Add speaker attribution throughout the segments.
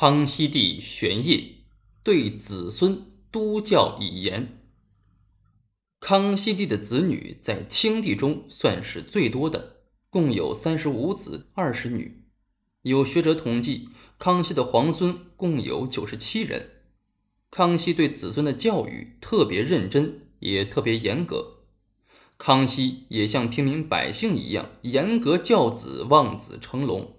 Speaker 1: 康熙帝玄烨对子孙督教以严。康熙帝的子女在清帝中算是最多的，共有三十五子二十女。有学者统计，康熙的皇孙共有九十七人。康熙对子孙的教育特别认真，也特别严格。康熙也像平民百姓一样，严格教子，望子成龙。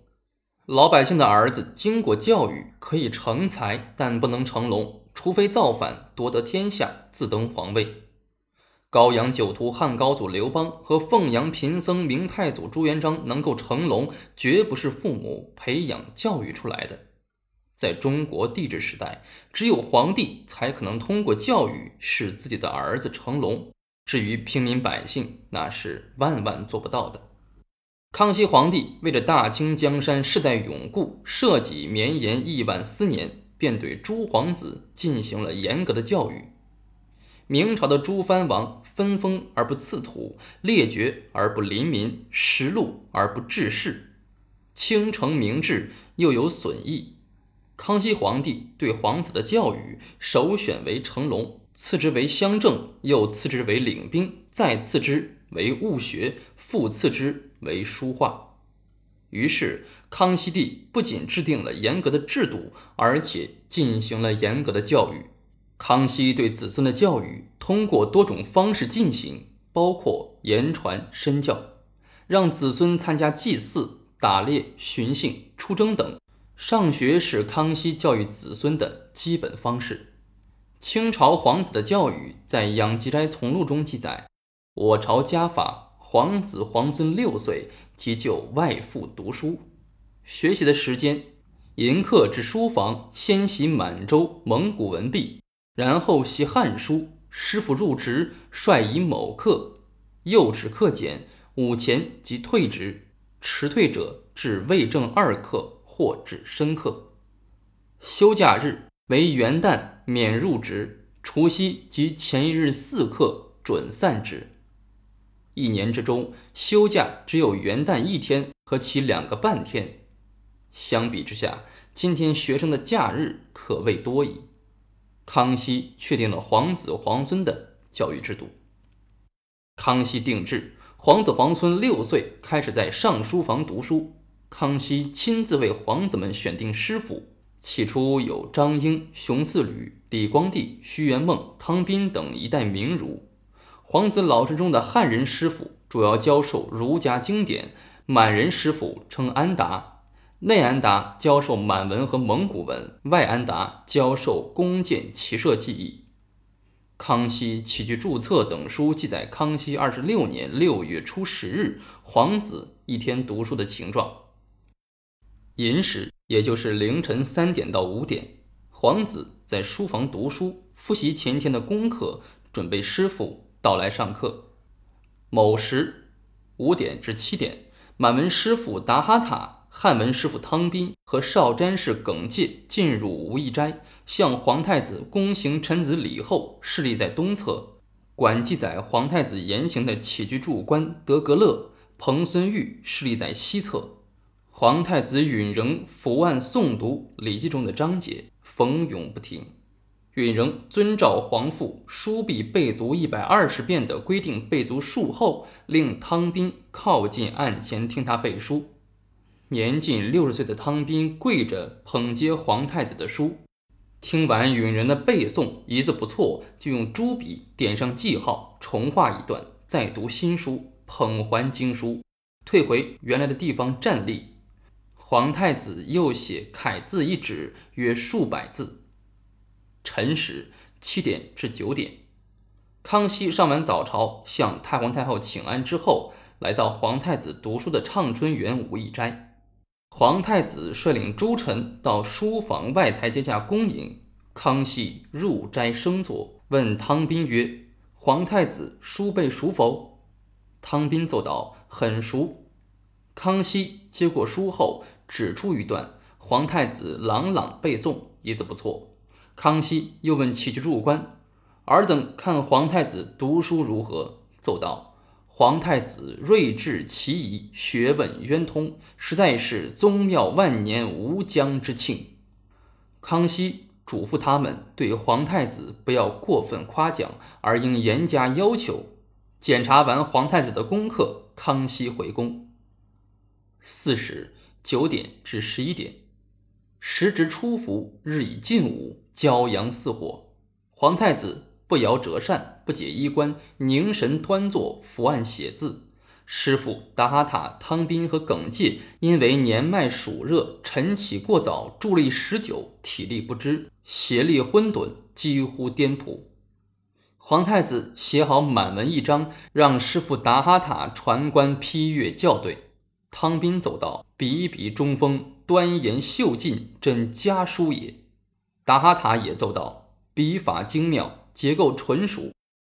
Speaker 1: 老百姓的儿子经过教育可以成才，但不能成龙，除非造反夺得天下，自登皇位。高阳酒徒汉高祖刘邦和凤阳贫僧明太祖朱元璋能够成龙，绝不是父母培养教育出来的。在中国帝制时代，只有皇帝才可能通过教育使自己的儿子成龙，至于平民百姓，那是万万做不到的。康熙皇帝为了大清江山世代永固，社稷绵延亿万丝年，便对诸皇子进行了严格的教育。明朝的诸藩王分封而不赐土，列爵而不临民，实禄而不治世，倾城明制又有损益。康熙皇帝对皇子的教育，首选为成龙，次之为乡政，又次之为领兵，再次之为务学，复次之。为书画，于是康熙帝不仅制定了严格的制度，而且进行了严格的教育。康熙对子孙的教育通过多种方式进行，包括言传身教，让子孙参加祭祀、打猎、巡幸、出征等。上学是康熙教育子孙的基本方式。清朝皇子的教育在《养吉斋从录》中记载：“我朝家法。”皇子皇孙六岁即就外父读书，学习的时间，迎客至书房，先习满洲、蒙古文毕，然后习汉书。师傅入职，率以某课，幼指课减，午前即退职。迟退者至未正二课或至深课。休假日为元旦免入职，除夕及前一日四课准散职。一年之中，休假只有元旦一天和其两个半天。相比之下，今天学生的假日可谓多矣。康熙确定了皇子皇孙的教育制度。康熙定制，皇子皇孙六岁开始在上书房读书。康熙亲自为皇子们选定师傅，起初有张英、熊四吕、李光地、徐元梦、汤斌等一代名儒。皇子老师中的汉人师傅主要教授儒家经典，满人师傅称安达，内安达教授满文和蒙古文，外安达教授弓箭骑射技艺。康熙起居注册等书记载，康熙二十六年六月初十日，皇子一天读书的情状。寅时，也就是凌晨三点到五点，皇子在书房读书，复习前天的功课，准备师傅。到来上课，某时五点至七点，满文师傅达哈塔、汉文师傅汤斌和少詹事耿介进入无义斋，向皇太子恭行臣子礼后，侍立在东侧。管记载皇太子言行的起居注官德格勒、彭孙玉侍立在西侧。皇太子允仍伏案诵读《礼记》中的章节，逢咏不停。允仍遵照皇父书毕背足一百二十遍的规定背足数后，令汤斌靠近案前听他背书。年近六十岁的汤斌跪着捧接皇太子的书，听完允人的背诵，一字不错，就用朱笔点上记号，重画一段，再读新书，捧还经书，退回原来的地方站立。皇太子又写楷字一纸，约数百字。辰时七点至九点，康熙上完早朝，向太皇太后请安之后，来到皇太子读书的畅春园武义斋。皇太子率领诸臣到书房外台阶下恭迎。康熙入斋升座，问汤斌曰：“皇太子书背熟否？”汤斌奏道：“很熟。”康熙接过书后，指出一段，皇太子朗朗背诵，一字不错。康熙又问起居入官：“尔等看皇太子读书如何？”奏道：“皇太子睿智奇仪，学问渊通，实在是宗庙万年无疆之庆。”康熙嘱咐他们对皇太子不要过分夸奖，而应严加要求。检查完皇太子的功课，康熙回宫。巳时九点至十一点，时值初伏，日已近午，骄阳似火。皇太子不摇折扇，不解衣冠，凝神端坐，伏案写字。师傅达哈塔、汤宾和耿介因为年迈暑热，晨起过早，伫立时久，体力不支，协力昏顿，几乎颠仆。皇太子写好满文一张，让师傅达哈塔传官批阅校对。汤宾走道，笔笔中锋，端严秀劲，真家书也。达哈塔也奏道，笔法精妙，结构纯熟。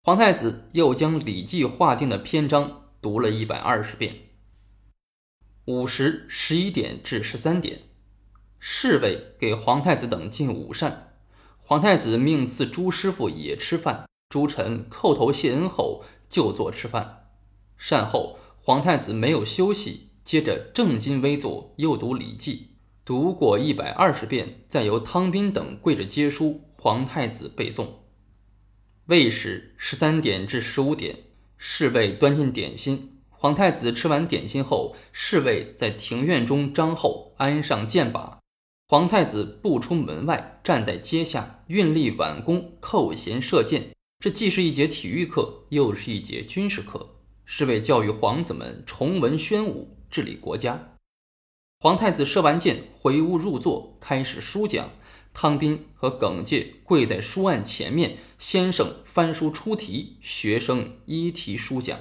Speaker 1: 皇太子又将《礼记》划定的篇章。读了一百二十遍。午时十一点至十三点，侍卫给皇太子等进午膳。皇太子命赐朱师傅也吃饭。诸臣叩头谢恩后，就坐吃饭。膳后，皇太子没有休息，接着正襟危坐，又读《礼记》，读过一百二十遍，再由汤宾等跪着接书，皇太子背诵。未时十三点至十五点。侍卫端进点心，皇太子吃完点心后，侍卫在庭院中张后安上箭靶。皇太子步出门外，站在阶下，运力挽弓，扣弦射箭。这既是一节体育课，又是一节军事课，侍卫教育皇子们重文宣武，治理国家。皇太子射完箭，回屋入座，开始书讲。汤宾和耿介跪在书案前面，先生翻书出题，学生依题书讲。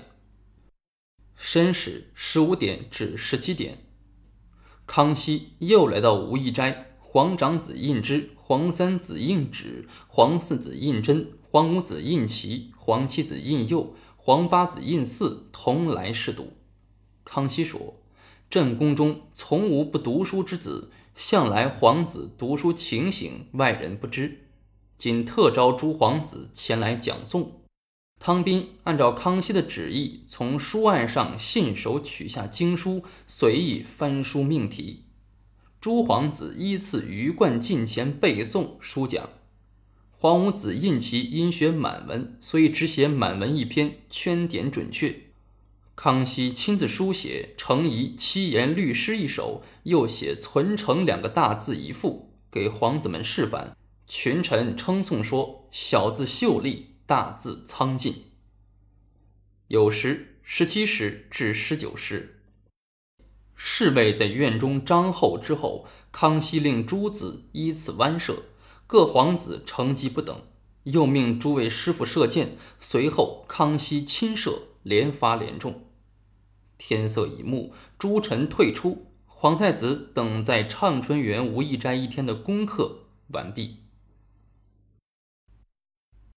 Speaker 1: 申时十五点至十七点，康熙又来到武义斋，皇长子胤之、皇三子胤祉、皇四子胤禛、皇五子胤祺、皇七子胤佑、皇八子胤祀同来试读。康熙说：“朕宫中从无不读书之子。”向来皇子读书情形，外人不知。今特招诸皇子前来讲诵。汤宾按照康熙的旨意，从书案上信手取下经书，随意翻书命题。诸皇子依次鱼贯近前背诵书讲。皇五子胤祺因学满文，所以只写满文一篇，圈点准确。康熙亲自书写《程颐七言律诗》一首，又写“存诚”两个大字一副，给皇子们示范。群臣称颂说：“小字秀丽，大字苍劲。”有时十七时至十九时，侍卫在院中张后之后，康熙令诸子依次弯射，各皇子成绩不等，又命诸位师傅射箭，随后康熙亲射，连发连中。天色已暮，诸臣退出，皇太子等在畅春园无意斋一天的功课完毕。